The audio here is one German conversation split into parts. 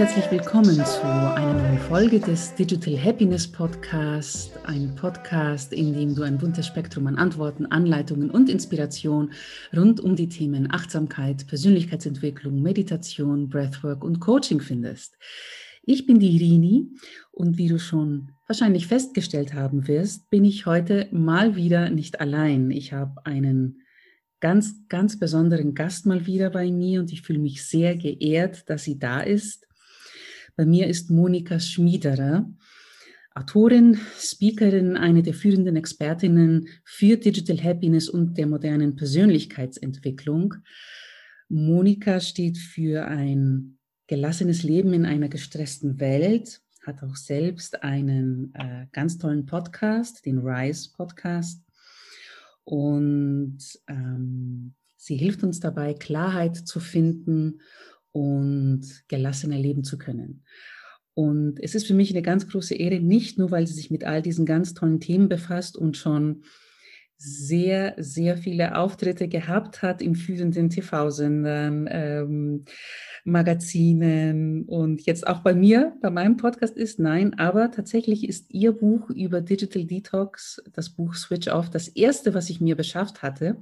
herzlich willkommen zu einer neuen Folge des Digital Happiness Podcast, ein Podcast, in dem du ein buntes Spektrum an Antworten, Anleitungen und Inspiration rund um die Themen Achtsamkeit, Persönlichkeitsentwicklung, Meditation, Breathwork und Coaching findest. Ich bin die Rini und wie du schon wahrscheinlich festgestellt haben wirst, bin ich heute mal wieder nicht allein. Ich habe einen ganz, ganz besonderen Gast mal wieder bei mir und ich fühle mich sehr geehrt, dass sie da ist. Bei mir ist Monika Schmiederer, Autorin, Speakerin, eine der führenden Expertinnen für Digital Happiness und der modernen Persönlichkeitsentwicklung. Monika steht für ein gelassenes Leben in einer gestressten Welt, hat auch selbst einen äh, ganz tollen Podcast, den Rise Podcast. Und ähm, sie hilft uns dabei, Klarheit zu finden und gelassener leben zu können. Und es ist für mich eine ganz große Ehre, nicht nur, weil sie sich mit all diesen ganz tollen Themen befasst und schon sehr, sehr viele Auftritte gehabt hat in führenden TV-Sendern, ähm, Magazinen und jetzt auch bei mir, bei meinem Podcast ist, nein, aber tatsächlich ist ihr Buch über Digital Detox, das Buch Switch Off, das erste, was ich mir beschafft hatte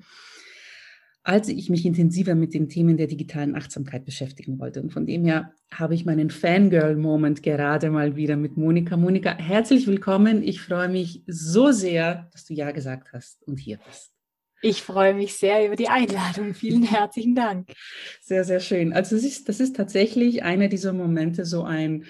als ich mich intensiver mit den Themen der digitalen Achtsamkeit beschäftigen wollte. Und von dem her habe ich meinen Fangirl-Moment gerade mal wieder mit Monika. Monika, herzlich willkommen. Ich freue mich so sehr, dass du Ja gesagt hast und hier bist. Ich freue mich sehr über die Einladung. Vielen herzlichen Dank. Sehr, sehr schön. Also das ist, das ist tatsächlich einer dieser Momente, so ein,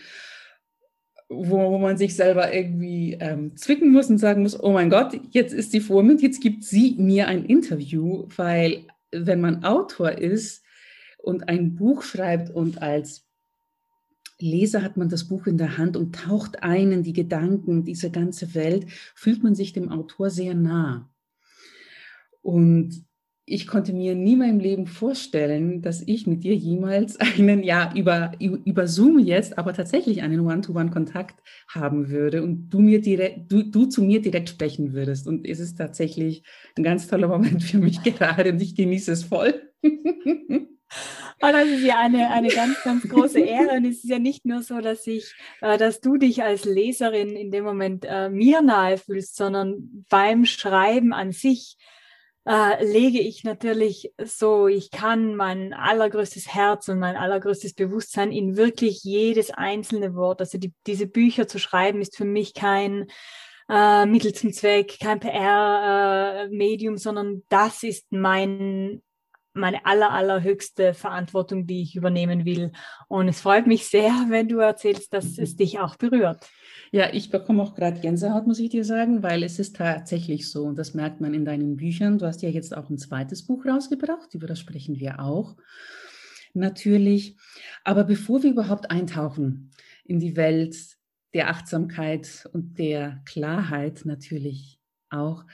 wo, wo man sich selber irgendwie ähm, zwicken muss und sagen muss, oh mein Gott, jetzt ist sie vor mir, jetzt gibt sie mir ein Interview, weil wenn man Autor ist und ein Buch schreibt und als Leser hat man das Buch in der Hand und taucht ein in die Gedanken, diese ganze Welt, fühlt man sich dem Autor sehr nah. Und ich konnte mir nie in meinem Leben vorstellen, dass ich mit dir jemals einen, ja, über, über Zoom jetzt, aber tatsächlich einen One-to-One-Kontakt haben würde und du mir direkt, du, du zu mir direkt sprechen würdest. Und es ist tatsächlich ein ganz toller Moment für mich gerade und ich genieße es voll. Oh, das ist ja eine, eine ganz, ganz große Ehre. Und es ist ja nicht nur so, dass ich, äh, dass du dich als Leserin in dem Moment äh, mir nahe fühlst, sondern beim Schreiben an sich äh, lege ich natürlich so, ich kann mein allergrößtes Herz und mein allergrößtes Bewusstsein in wirklich jedes einzelne Wort. Also die, diese Bücher zu schreiben ist für mich kein äh, Mittel zum Zweck, kein PR-Medium, äh, sondern das ist mein meine aller, allerhöchste Verantwortung, die ich übernehmen will. Und es freut mich sehr, wenn du erzählst, dass es dich auch berührt. Ja, ich bekomme auch gerade Gänsehaut, muss ich dir sagen, weil es ist tatsächlich so und das merkt man in deinen Büchern. Du hast ja jetzt auch ein zweites Buch rausgebracht, über das sprechen wir auch natürlich. Aber bevor wir überhaupt eintauchen in die Welt der Achtsamkeit und der Klarheit natürlich auch,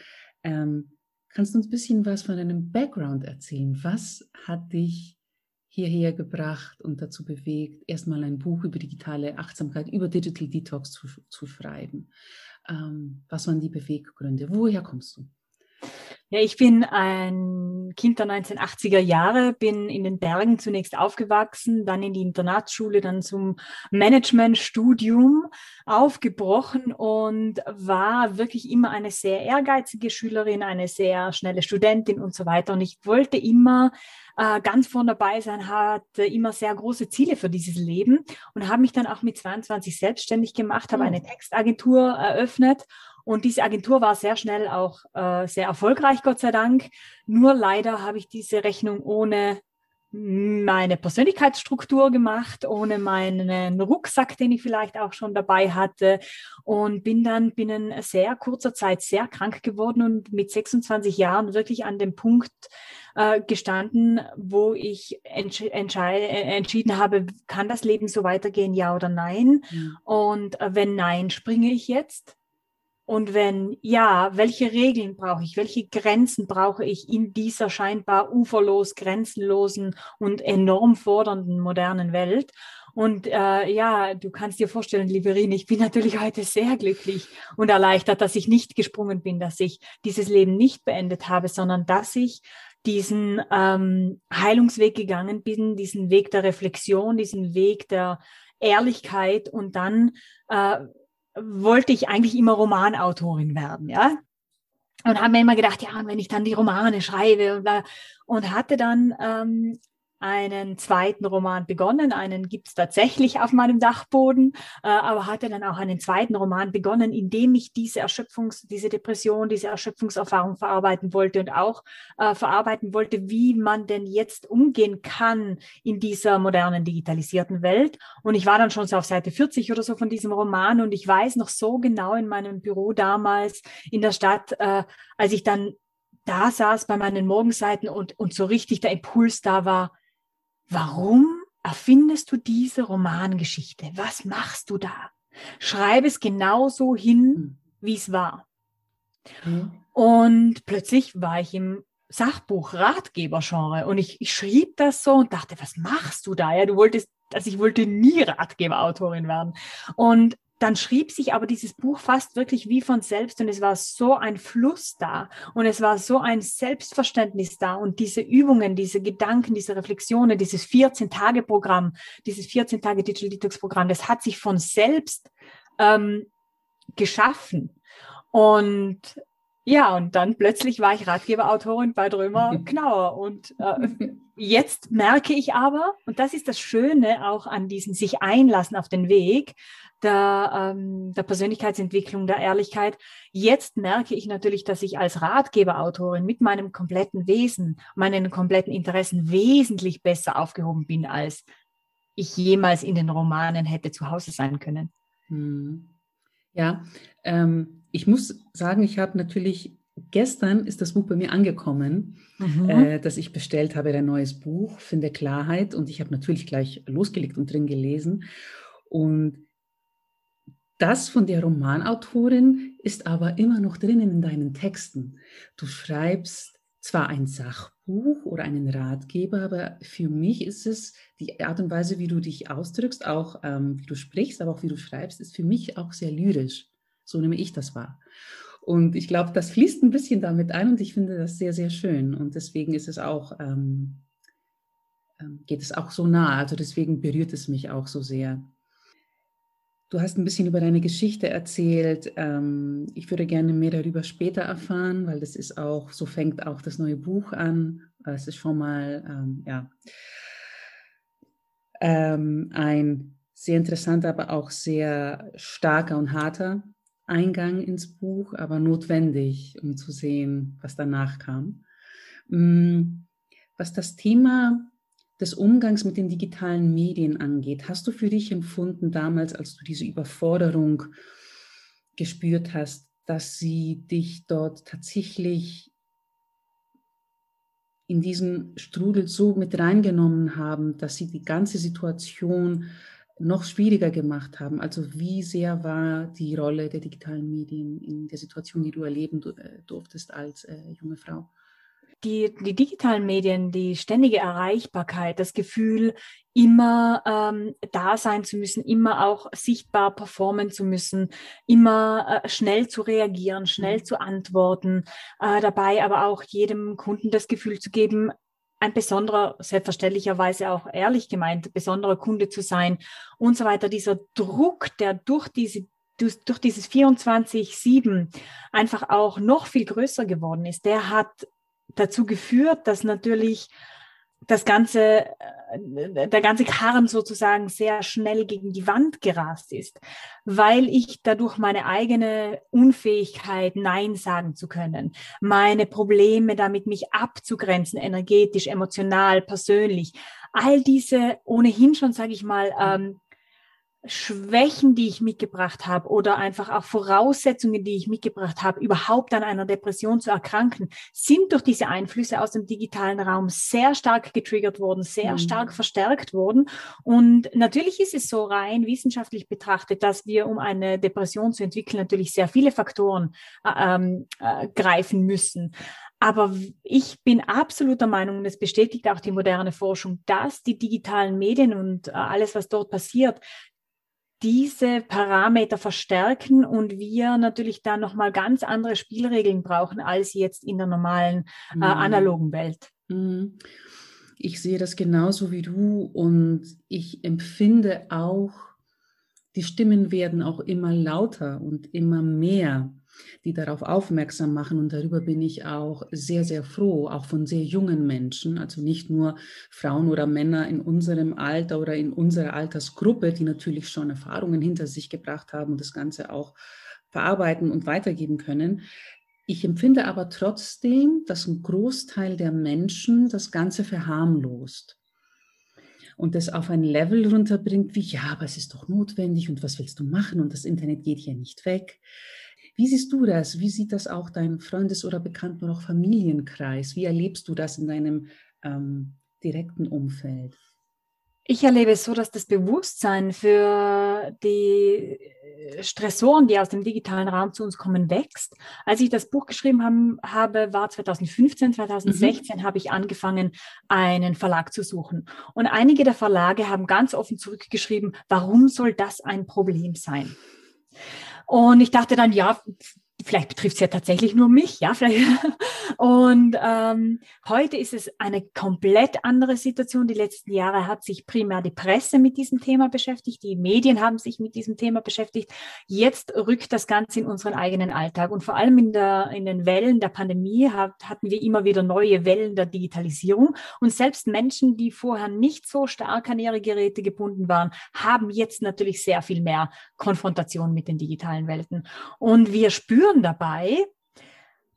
ähm, kannst du uns ein bisschen was von deinem Background erzählen? Was hat dich hierher gebracht und dazu bewegt, erstmal ein Buch über digitale Achtsamkeit, über Digital Detox zu, zu schreiben? Ähm, was waren die Beweggründe? Woher kommst du? Ja, ich bin ein Kind der 1980er Jahre, bin in den Bergen zunächst aufgewachsen, dann in die Internatsschule, dann zum Managementstudium aufgebrochen und war wirklich immer eine sehr ehrgeizige Schülerin, eine sehr schnelle Studentin und so weiter. Und ich wollte immer äh, ganz vorne dabei sein, hatte immer sehr große Ziele für dieses Leben und habe mich dann auch mit 22 selbstständig gemacht, habe eine Textagentur eröffnet und diese Agentur war sehr schnell auch äh, sehr erfolgreich, Gott sei Dank. Nur leider habe ich diese Rechnung ohne meine Persönlichkeitsstruktur gemacht, ohne meinen Rucksack, den ich vielleicht auch schon dabei hatte und bin dann binnen sehr kurzer Zeit sehr krank geworden und mit 26 Jahren wirklich an dem Punkt äh, gestanden, wo ich entsch entschieden habe, kann das Leben so weitergehen, ja oder nein? Mhm. Und äh, wenn nein, springe ich jetzt. Und wenn ja, welche Regeln brauche ich? Welche Grenzen brauche ich in dieser scheinbar uferlos, grenzenlosen und enorm fordernden modernen Welt? Und äh, ja, du kannst dir vorstellen, liebe Rine, ich bin natürlich heute sehr glücklich und erleichtert, dass ich nicht gesprungen bin, dass ich dieses Leben nicht beendet habe, sondern dass ich diesen ähm, Heilungsweg gegangen bin, diesen Weg der Reflexion, diesen Weg der Ehrlichkeit und dann äh, wollte ich eigentlich immer Romanautorin werden, ja. Und habe mir immer gedacht, ja, wenn ich dann die Romane schreibe und, und hatte dann ähm, einen zweiten Roman begonnen. Einen gibt es tatsächlich auf meinem Dachboden, äh, aber hatte dann auch einen zweiten Roman begonnen, in dem ich diese Erschöpfungs-, diese Depression, diese Erschöpfungserfahrung verarbeiten wollte und auch äh, verarbeiten wollte, wie man denn jetzt umgehen kann in dieser modernen digitalisierten Welt. Und ich war dann schon so auf Seite 40 oder so von diesem Roman und ich weiß noch so genau in meinem Büro damals in der Stadt, äh, als ich dann da saß bei meinen Morgenseiten und, und so richtig der Impuls da war, Warum erfindest du diese Romangeschichte? Was machst du da? Schreib es genauso hin, hm. wie es war. Mhm. Und plötzlich war ich im Sachbuch Ratgeber-Genre und ich, ich, schrieb das so und dachte, was machst du da? Ja, du wolltest, also ich wollte nie Ratgeberautorin werden. Und dann schrieb sich aber dieses Buch fast wirklich wie von selbst und es war so ein Fluss da und es war so ein Selbstverständnis da und diese Übungen, diese Gedanken, diese Reflexionen, dieses 14-Tage-Programm, dieses 14-Tage-Digital Detox-Programm, das hat sich von selbst ähm, geschaffen. Und ja, und dann plötzlich war ich Ratgeberautorin bei Drömer Knauer. Und äh, jetzt merke ich aber, und das ist das Schöne auch an diesem sich einlassen auf den Weg, der, ähm, der Persönlichkeitsentwicklung, der Ehrlichkeit. Jetzt merke ich natürlich, dass ich als Ratgeberautorin mit meinem kompletten Wesen, meinen kompletten Interessen wesentlich besser aufgehoben bin, als ich jemals in den Romanen hätte zu Hause sein können. Hm. Ja, ähm, ich muss sagen, ich habe natürlich gestern ist das Buch bei mir angekommen, mhm. äh, das ich bestellt habe, ein neues Buch, Finde Klarheit. Und ich habe natürlich gleich losgelegt und drin gelesen. Und das von der Romanautorin ist aber immer noch drinnen in deinen Texten. Du schreibst zwar ein Sachbuch oder einen Ratgeber, aber für mich ist es die Art und Weise, wie du dich ausdrückst, auch ähm, wie du sprichst, aber auch wie du schreibst, ist für mich auch sehr lyrisch. So nehme ich das wahr. Und ich glaube, das fließt ein bisschen damit ein und ich finde das sehr, sehr schön. Und deswegen ist es auch, ähm, ähm geht es auch so nah. Also deswegen berührt es mich auch so sehr. Du hast ein bisschen über deine Geschichte erzählt. Ähm, ich würde gerne mehr darüber später erfahren, weil das ist auch, so fängt auch das neue Buch an. Es ist schon mal, ähm, ja, ähm, ein sehr interessanter, aber auch sehr starker und harter Eingang ins Buch, aber notwendig, um zu sehen, was danach kam. Mm, was das Thema des Umgangs mit den digitalen Medien angeht, hast du für dich empfunden damals, als du diese Überforderung gespürt hast, dass sie dich dort tatsächlich in diesen Strudel so mit reingenommen haben, dass sie die ganze Situation noch schwieriger gemacht haben? Also wie sehr war die Rolle der digitalen Medien in der Situation, die du erleben äh, durftest als äh, junge Frau? Die, die digitalen Medien, die ständige Erreichbarkeit, das Gefühl, immer ähm, da sein zu müssen, immer auch sichtbar performen zu müssen, immer äh, schnell zu reagieren, schnell mhm. zu antworten, äh, dabei aber auch jedem Kunden das Gefühl zu geben, ein besonderer, selbstverständlicherweise auch ehrlich gemeint, besonderer Kunde zu sein und so weiter. Dieser Druck, der durch diese durch dieses 24-7 einfach auch noch viel größer geworden ist, der hat dazu geführt, dass natürlich das ganze, äh, der ganze Karren sozusagen sehr schnell gegen die Wand gerast ist, weil ich dadurch meine eigene Unfähigkeit, Nein sagen zu können, meine Probleme damit, mich abzugrenzen, energetisch, emotional, persönlich, all diese ohnehin schon, sage ich mal, ähm, Schwächen, die ich mitgebracht habe oder einfach auch Voraussetzungen, die ich mitgebracht habe, überhaupt an einer Depression zu erkranken, sind durch diese Einflüsse aus dem digitalen Raum sehr stark getriggert worden, sehr mhm. stark verstärkt worden. Und natürlich ist es so rein wissenschaftlich betrachtet, dass wir, um eine Depression zu entwickeln, natürlich sehr viele Faktoren äh, ähm, äh, greifen müssen. Aber ich bin absolut der Meinung, und das bestätigt auch die moderne Forschung, dass die digitalen Medien und äh, alles, was dort passiert, diese Parameter verstärken und wir natürlich da nochmal ganz andere Spielregeln brauchen als jetzt in der normalen äh, mhm. analogen Welt. Ich sehe das genauso wie du und ich empfinde auch die Stimmen werden auch immer lauter und immer mehr, die darauf aufmerksam machen. Und darüber bin ich auch sehr, sehr froh, auch von sehr jungen Menschen, also nicht nur Frauen oder Männer in unserem Alter oder in unserer Altersgruppe, die natürlich schon Erfahrungen hinter sich gebracht haben und das Ganze auch verarbeiten und weitergeben können. Ich empfinde aber trotzdem, dass ein Großteil der Menschen das Ganze verharmlost und das auf ein Level runterbringt wie, ja, aber es ist doch notwendig und was willst du machen und das Internet geht hier nicht weg. Wie siehst du das? Wie sieht das auch dein Freundes- oder Bekannten- oder auch Familienkreis? Wie erlebst du das in deinem ähm, direkten Umfeld? Ich erlebe es so, dass das Bewusstsein für die Stressoren, die aus dem digitalen Raum zu uns kommen, wächst. Als ich das Buch geschrieben haben, habe, war 2015, 2016 mhm. habe ich angefangen, einen Verlag zu suchen. Und einige der Verlage haben ganz offen zurückgeschrieben, warum soll das ein Problem sein? Und ich dachte dann, ja, vielleicht betrifft es ja tatsächlich nur mich, ja, vielleicht. Und ähm, heute ist es eine komplett andere Situation. Die letzten Jahre hat sich primär die Presse mit diesem Thema beschäftigt, die Medien haben sich mit diesem Thema beschäftigt. Jetzt rückt das Ganze in unseren eigenen Alltag. Und vor allem in, der, in den Wellen der Pandemie hat, hatten wir immer wieder neue Wellen der Digitalisierung. Und selbst Menschen, die vorher nicht so stark an ihre Geräte gebunden waren, haben jetzt natürlich sehr viel mehr Konfrontation mit den digitalen Welten. Und wir spüren dabei,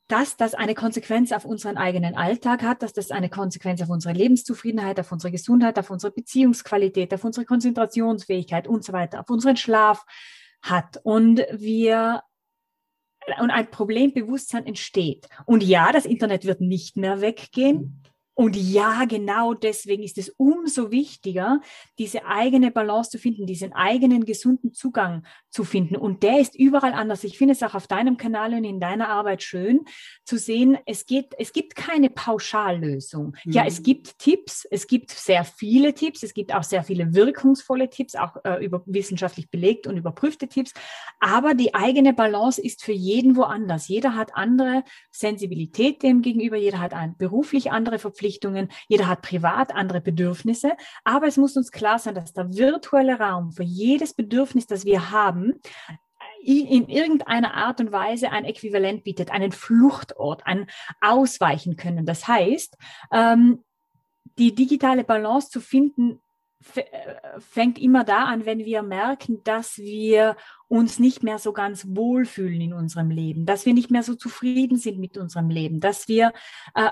dass das eine Konsequenz auf unseren eigenen Alltag hat, dass das eine Konsequenz auf unsere Lebenszufriedenheit, auf unsere Gesundheit, auf unsere Beziehungsqualität, auf unsere Konzentrationsfähigkeit und so weiter, auf unseren Schlaf hat. Und wir und ein Problembewusstsein entsteht. Und ja, das Internet wird nicht mehr weggehen. Und ja, genau deswegen ist es umso wichtiger, diese eigene Balance zu finden, diesen eigenen gesunden Zugang zu finden. Und der ist überall anders. Ich finde es auch auf deinem Kanal und in deiner Arbeit schön zu sehen, es geht, es gibt keine Pauschallösung. Mhm. Ja, es mhm. gibt Tipps, es gibt sehr viele Tipps, es gibt auch sehr viele wirkungsvolle Tipps, auch äh, über wissenschaftlich belegt und überprüfte Tipps. Aber die eigene Balance ist für jeden woanders. Jeder hat andere Sensibilität dem gegenüber, jeder hat ein beruflich andere Verpflichtungen Verpflichtungen, jeder hat privat andere Bedürfnisse, aber es muss uns klar sein, dass der virtuelle Raum für jedes Bedürfnis, das wir haben, in irgendeiner Art und Weise ein Äquivalent bietet, einen Fluchtort, ein Ausweichen können. Das heißt, ähm, die digitale Balance zu finden, äh, fängt immer da an, wenn wir merken, dass wir uns nicht mehr so ganz wohlfühlen in unserem Leben, dass wir nicht mehr so zufrieden sind mit unserem Leben, dass wir äh,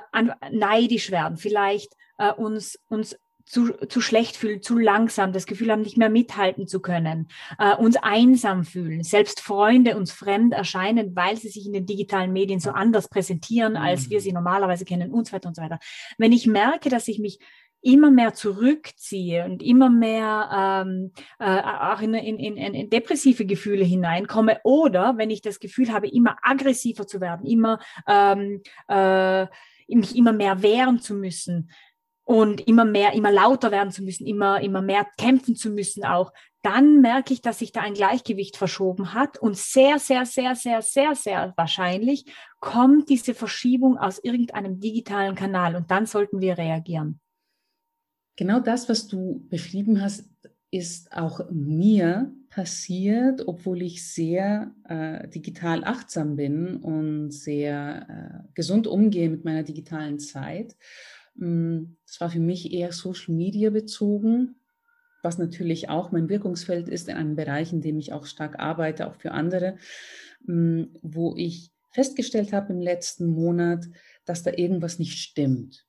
neidisch werden, vielleicht äh, uns, uns zu, zu schlecht fühlen, zu langsam, das Gefühl haben, nicht mehr mithalten zu können, äh, uns einsam fühlen, selbst Freunde uns fremd erscheinen, weil sie sich in den digitalen Medien so anders präsentieren, als wir mhm. sie normalerweise kennen und so weiter und so weiter. Wenn ich merke, dass ich mich immer mehr zurückziehe und immer mehr ähm, äh, auch in, in, in, in depressive Gefühle hineinkomme oder wenn ich das Gefühl habe, immer aggressiver zu werden, immer ähm, äh, mich immer mehr wehren zu müssen und immer mehr, immer lauter werden zu müssen, immer, immer mehr kämpfen zu müssen auch, dann merke ich, dass sich da ein Gleichgewicht verschoben hat und sehr, sehr, sehr, sehr, sehr, sehr wahrscheinlich kommt diese Verschiebung aus irgendeinem digitalen Kanal und dann sollten wir reagieren. Genau das, was du beschrieben hast, ist auch mir passiert, obwohl ich sehr äh, digital achtsam bin und sehr äh, gesund umgehe mit meiner digitalen Zeit. Mm, das war für mich eher Social Media bezogen, was natürlich auch mein Wirkungsfeld ist in einem Bereich, in dem ich auch stark arbeite, auch für andere, mm, wo ich festgestellt habe im letzten Monat, dass da irgendwas nicht stimmt.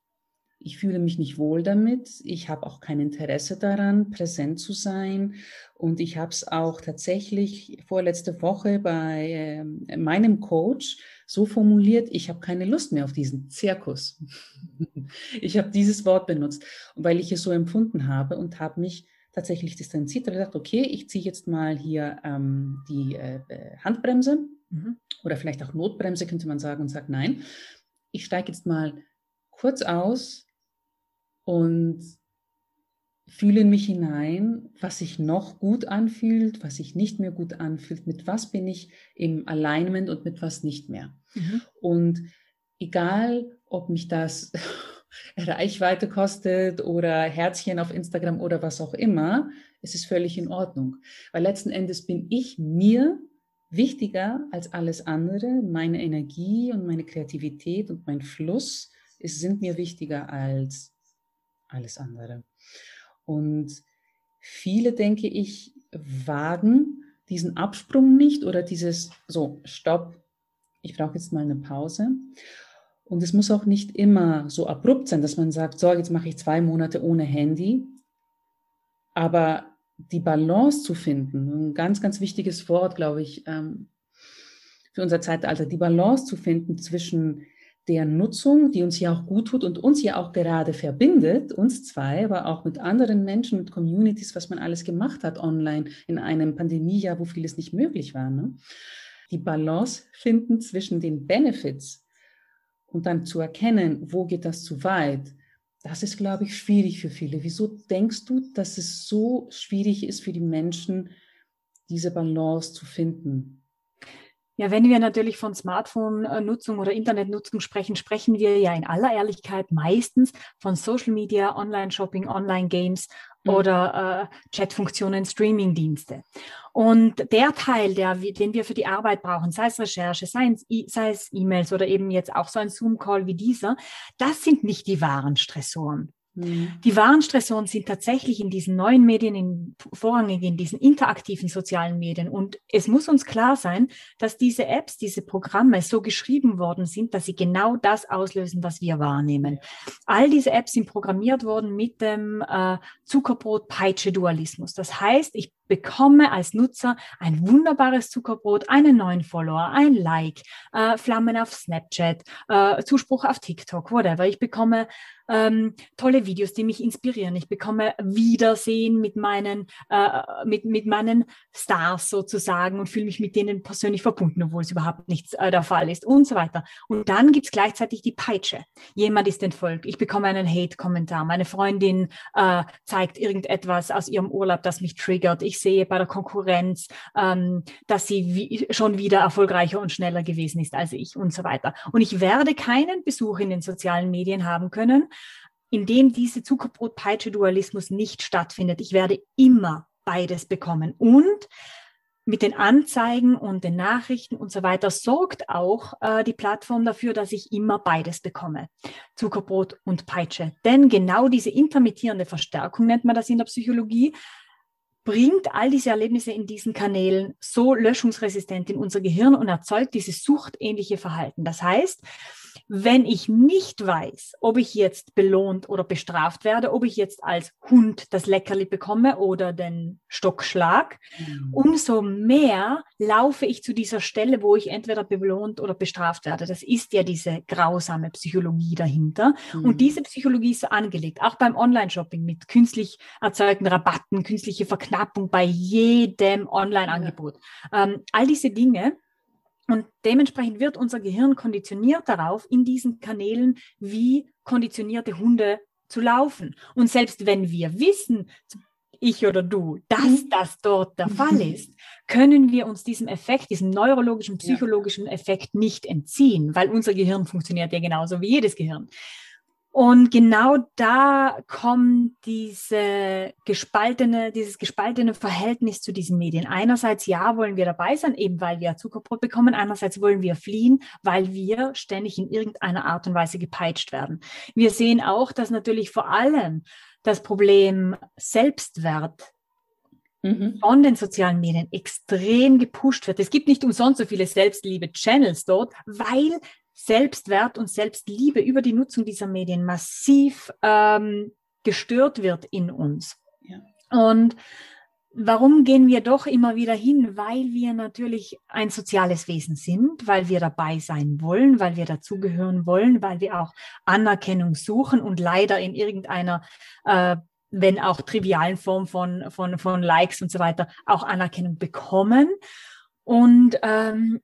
Ich fühle mich nicht wohl damit. Ich habe auch kein Interesse daran, präsent zu sein. Und ich habe es auch tatsächlich vorletzte Woche bei äh, meinem Coach so formuliert, ich habe keine Lust mehr auf diesen Zirkus. ich habe dieses Wort benutzt, weil ich es so empfunden habe und habe mich tatsächlich distanziert und gesagt, okay, ich ziehe jetzt mal hier ähm, die äh, Handbremse mhm. oder vielleicht auch Notbremse, könnte man sagen, und sage, nein, ich steige jetzt mal kurz aus, und fühle in mich hinein, was sich noch gut anfühlt, was sich nicht mehr gut anfühlt, mit was bin ich im Alignment und mit was nicht mehr. Mhm. Und egal, ob mich das Reichweite kostet oder Herzchen auf Instagram oder was auch immer, es ist völlig in Ordnung. Weil letzten Endes bin ich mir wichtiger als alles andere. Meine Energie und meine Kreativität und mein Fluss ist, sind mir wichtiger als alles andere. Und viele, denke ich, wagen diesen Absprung nicht oder dieses, so, stopp, ich brauche jetzt mal eine Pause. Und es muss auch nicht immer so abrupt sein, dass man sagt, so, jetzt mache ich zwei Monate ohne Handy. Aber die Balance zu finden, ein ganz, ganz wichtiges Wort, glaube ich, ähm, für unser Zeitalter, die Balance zu finden zwischen der Nutzung, die uns ja auch gut tut und uns ja auch gerade verbindet, uns zwei, aber auch mit anderen Menschen, mit Communities, was man alles gemacht hat online in einem Pandemiejahr, wo vieles nicht möglich war. Ne? Die Balance finden zwischen den Benefits und dann zu erkennen, wo geht das zu weit, das ist, glaube ich, schwierig für viele. Wieso denkst du, dass es so schwierig ist für die Menschen, diese Balance zu finden? Ja, wenn wir natürlich von Smartphone-Nutzung oder Internetnutzung sprechen, sprechen wir ja in aller Ehrlichkeit meistens von Social Media, Online-Shopping, Online-Games mhm. oder äh, Chatfunktionen, Streaming-Dienste. Und der Teil, der, den wir für die Arbeit brauchen, sei es Recherche, sei es E-Mails oder eben jetzt auch so ein Zoom-Call wie dieser, das sind nicht die wahren Stressoren. Mhm. Die wahren Stressoren sind tatsächlich in diesen neuen Medien, in, vorrangig in diesen interaktiven sozialen Medien. Und es muss uns klar sein, dass diese Apps, diese Programme so geschrieben worden sind, dass sie genau das auslösen, was wir wahrnehmen. All diese Apps sind programmiert worden mit dem äh, Zuckerbrot-Peitsche-Dualismus. Das heißt, ich bekomme als Nutzer ein wunderbares Zuckerbrot, einen neuen Follower, ein Like, äh, Flammen auf Snapchat, äh, Zuspruch auf TikTok, whatever. Ich bekomme ähm, tolle Videos, die mich inspirieren. Ich bekomme Wiedersehen mit meinen, äh, mit, mit meinen Stars sozusagen und fühle mich mit denen persönlich verbunden, obwohl es überhaupt nichts äh, der Fall ist und so weiter. Und dann gibt es gleichzeitig die Peitsche. Jemand ist entfolgt. Ich bekomme einen Hate-Kommentar. Meine Freundin äh, zeigt irgendetwas aus ihrem Urlaub, das mich triggert. Ich sehe bei der Konkurrenz, ähm, dass sie wie, schon wieder erfolgreicher und schneller gewesen ist als ich und so weiter. Und ich werde keinen Besuch in den sozialen Medien haben können, in dem diese Zuckerbrot-Peitsche-Dualismus nicht stattfindet. Ich werde immer beides bekommen. Und mit den Anzeigen und den Nachrichten und so weiter sorgt auch äh, die Plattform dafür, dass ich immer beides bekomme. Zuckerbrot und Peitsche. Denn genau diese intermittierende Verstärkung nennt man das in der Psychologie, bringt all diese Erlebnisse in diesen Kanälen so löschungsresistent in unser Gehirn und erzeugt dieses suchtähnliche Verhalten. Das heißt, wenn ich nicht weiß, ob ich jetzt belohnt oder bestraft werde, ob ich jetzt als Hund das Leckerli bekomme oder den Stockschlag, mhm. umso mehr laufe ich zu dieser Stelle, wo ich entweder belohnt oder bestraft werde. Das ist ja diese grausame Psychologie dahinter. Mhm. Und diese Psychologie ist so angelegt, auch beim Online-Shopping mit künstlich erzeugten Rabatten, künstliche Verknappung bei jedem Online-Angebot. Ja. Ähm, all diese Dinge und dementsprechend wird unser Gehirn konditioniert darauf, in diesen Kanälen wie konditionierte Hunde zu laufen. Und selbst wenn wir wissen, ich oder du, dass mhm. das dort der Fall ist, können wir uns diesem Effekt, diesem neurologischen, psychologischen Effekt nicht entziehen, weil unser Gehirn funktioniert ja genauso wie jedes Gehirn. Und genau da kommt diese gespaltene, dieses gespaltene Verhältnis zu diesen Medien. Einerseits, ja, wollen wir dabei sein, eben weil wir Zuckerbrot bekommen. Andererseits wollen wir fliehen, weil wir ständig in irgendeiner Art und Weise gepeitscht werden. Wir sehen auch, dass natürlich vor allem das Problem Selbstwert mhm. von den sozialen Medien extrem gepusht wird. Es gibt nicht umsonst so viele Selbstliebe-Channels dort, weil Selbstwert und Selbstliebe über die Nutzung dieser Medien massiv ähm, gestört wird in uns. Ja. Und warum gehen wir doch immer wieder hin? Weil wir natürlich ein soziales Wesen sind, weil wir dabei sein wollen, weil wir dazugehören wollen, weil wir auch Anerkennung suchen und leider in irgendeiner äh, wenn auch trivialen Form von, von, von Likes und so weiter, auch Anerkennung bekommen. Und ähm,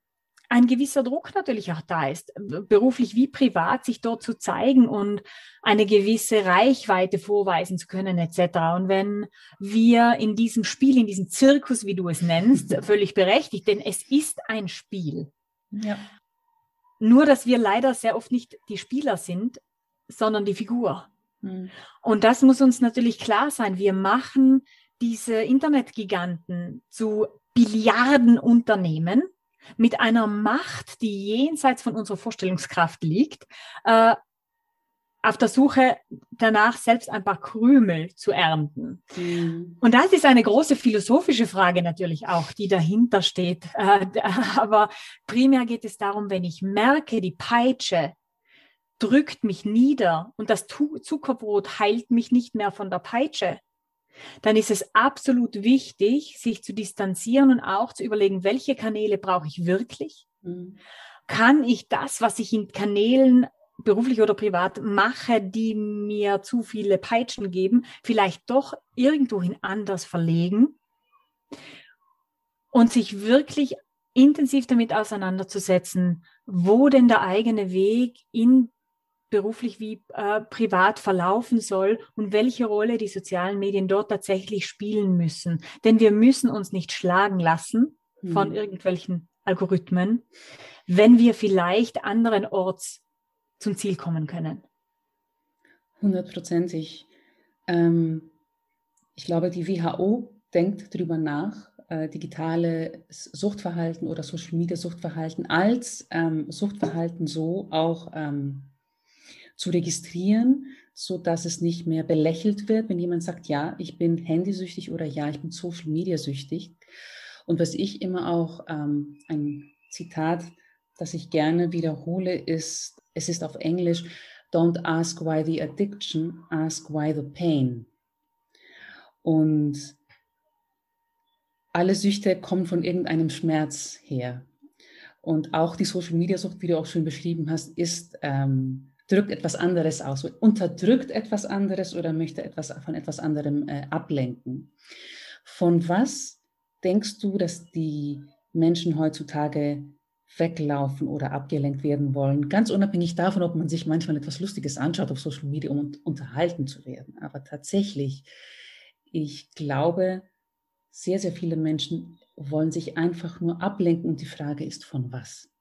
ein gewisser Druck natürlich auch da ist, beruflich wie privat, sich dort zu zeigen und eine gewisse Reichweite vorweisen zu können etc. Und wenn wir in diesem Spiel, in diesem Zirkus, wie du es nennst, völlig berechtigt, denn es ist ein Spiel. Ja. Nur, dass wir leider sehr oft nicht die Spieler sind, sondern die Figur. Mhm. Und das muss uns natürlich klar sein. Wir machen diese Internetgiganten zu Billiardenunternehmen mit einer Macht, die jenseits von unserer Vorstellungskraft liegt, äh, auf der Suche danach selbst ein paar Krümel zu ernten. Mhm. Und das ist eine große philosophische Frage natürlich auch, die dahinter steht. Äh, aber primär geht es darum, wenn ich merke, die Peitsche drückt mich nieder und das Zuckerbrot heilt mich nicht mehr von der Peitsche, dann ist es absolut wichtig, sich zu distanzieren und auch zu überlegen, welche Kanäle brauche ich wirklich? Mhm. Kann ich das, was ich in Kanälen beruflich oder privat mache, die mir zu viele Peitschen geben, vielleicht doch irgendwohin anders verlegen und sich wirklich intensiv damit auseinanderzusetzen, wo denn der eigene Weg in beruflich wie äh, privat verlaufen soll und welche Rolle die sozialen Medien dort tatsächlich spielen müssen. Denn wir müssen uns nicht schlagen lassen von mhm. irgendwelchen Algorithmen, wenn wir vielleicht anderen Orts zum Ziel kommen können. Hundertprozentig. Ähm, ich glaube, die WHO denkt darüber nach, äh, digitale Suchtverhalten oder Social Media Suchtverhalten als ähm, Suchtverhalten so auch ähm, zu registrieren, so dass es nicht mehr belächelt wird, wenn jemand sagt, ja, ich bin handysüchtig oder ja, ich bin Social Media süchtig. Und was ich immer auch ähm, ein Zitat, das ich gerne wiederhole, ist, es ist auf Englisch, don't ask why the addiction, ask why the pain. Und alle Süchte kommen von irgendeinem Schmerz her. Und auch die Social Media Sucht, wie du auch schon beschrieben hast, ist ähm, drückt etwas anderes aus, unterdrückt etwas anderes oder möchte etwas von etwas anderem äh, ablenken. Von was denkst du, dass die Menschen heutzutage weglaufen oder abgelenkt werden wollen? Ganz unabhängig davon, ob man sich manchmal etwas Lustiges anschaut auf Social Media, um unterhalten zu werden. Aber tatsächlich, ich glaube, sehr, sehr viele Menschen wollen sich einfach nur ablenken und die Frage ist, von was?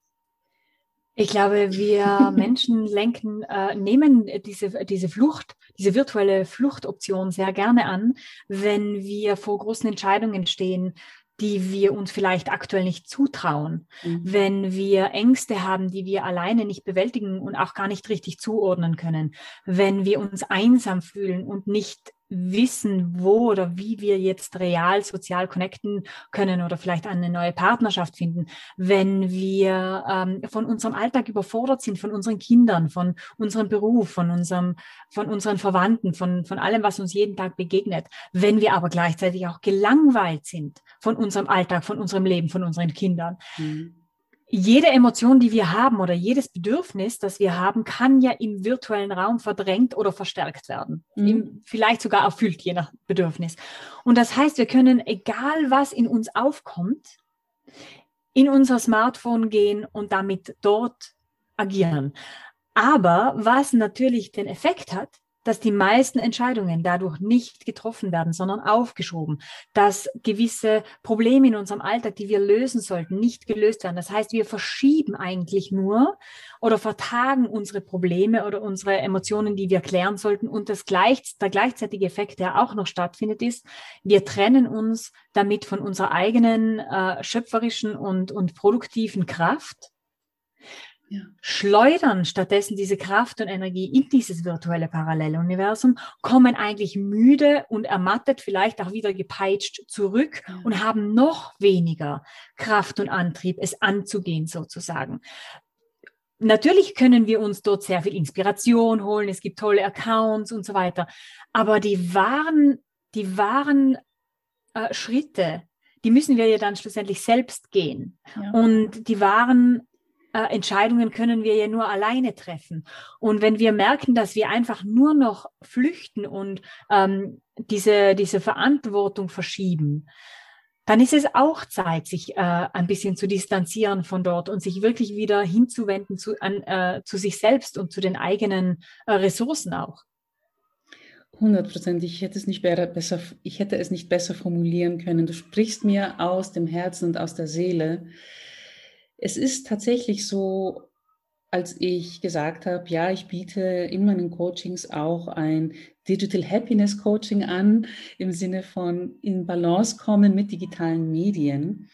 Ich glaube, wir Menschen lenken, äh, nehmen diese, diese Flucht, diese virtuelle Fluchtoption sehr gerne an, wenn wir vor großen Entscheidungen stehen, die wir uns vielleicht aktuell nicht zutrauen, mhm. wenn wir Ängste haben, die wir alleine nicht bewältigen und auch gar nicht richtig zuordnen können, wenn wir uns einsam fühlen und nicht wissen, wo oder wie wir jetzt real sozial connecten können oder vielleicht eine neue Partnerschaft finden, wenn wir ähm, von unserem Alltag überfordert sind, von unseren Kindern, von unserem Beruf, von unserem, von unseren Verwandten, von, von allem, was uns jeden Tag begegnet, wenn wir aber gleichzeitig auch gelangweilt sind von unserem Alltag, von unserem Leben, von unseren Kindern. Mhm jede Emotion, die wir haben oder jedes Bedürfnis, das wir haben, kann ja im virtuellen Raum verdrängt oder verstärkt werden. Mhm. Vielleicht sogar erfüllt, je nach Bedürfnis. Und das heißt, wir können, egal was in uns aufkommt, in unser Smartphone gehen und damit dort agieren. Aber was natürlich den Effekt hat, dass die meisten Entscheidungen dadurch nicht getroffen werden, sondern aufgeschoben, dass gewisse Probleme in unserem Alltag, die wir lösen sollten, nicht gelöst werden. Das heißt, wir verschieben eigentlich nur oder vertagen unsere Probleme oder unsere Emotionen, die wir klären sollten. Und das gleich, der gleichzeitige Effekt, der auch noch stattfindet, ist, wir trennen uns damit von unserer eigenen äh, schöpferischen und, und produktiven Kraft ja. schleudern stattdessen diese Kraft und Energie in dieses virtuelle Paralleluniversum, kommen eigentlich müde und ermattet, vielleicht auch wieder gepeitscht zurück ja. und haben noch weniger Kraft und Antrieb, es anzugehen sozusagen. Natürlich können wir uns dort sehr viel Inspiration holen, es gibt tolle Accounts und so weiter, aber die wahren, die wahren äh, Schritte, die müssen wir ja dann schlussendlich selbst gehen. Ja. Und die wahren äh, Entscheidungen können wir ja nur alleine treffen. Und wenn wir merken, dass wir einfach nur noch flüchten und ähm, diese, diese Verantwortung verschieben, dann ist es auch Zeit, sich äh, ein bisschen zu distanzieren von dort und sich wirklich wieder hinzuwenden zu, an, äh, zu sich selbst und zu den eigenen äh, Ressourcen auch. 100 Prozent. Ich hätte es nicht besser, ich hätte es nicht besser formulieren können. Du sprichst mir aus dem Herzen und aus der Seele es ist tatsächlich so, als ich gesagt habe, ja, ich biete in meinen Coachings auch ein Digital Happiness Coaching an, im Sinne von in Balance kommen mit digitalen Medien,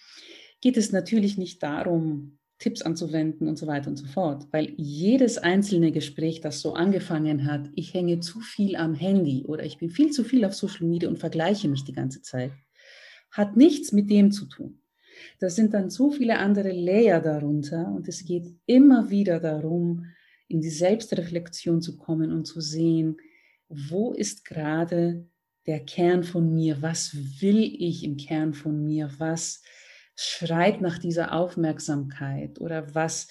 geht es natürlich nicht darum, Tipps anzuwenden und so weiter und so fort, weil jedes einzelne Gespräch, das so angefangen hat, ich hänge zu viel am Handy oder ich bin viel zu viel auf Social Media und vergleiche mich die ganze Zeit, hat nichts mit dem zu tun. Da sind dann so viele andere Layer darunter und es geht immer wieder darum, in die Selbstreflexion zu kommen und zu sehen, wo ist gerade der Kern von mir, was will ich im Kern von mir, was schreit nach dieser Aufmerksamkeit? Oder was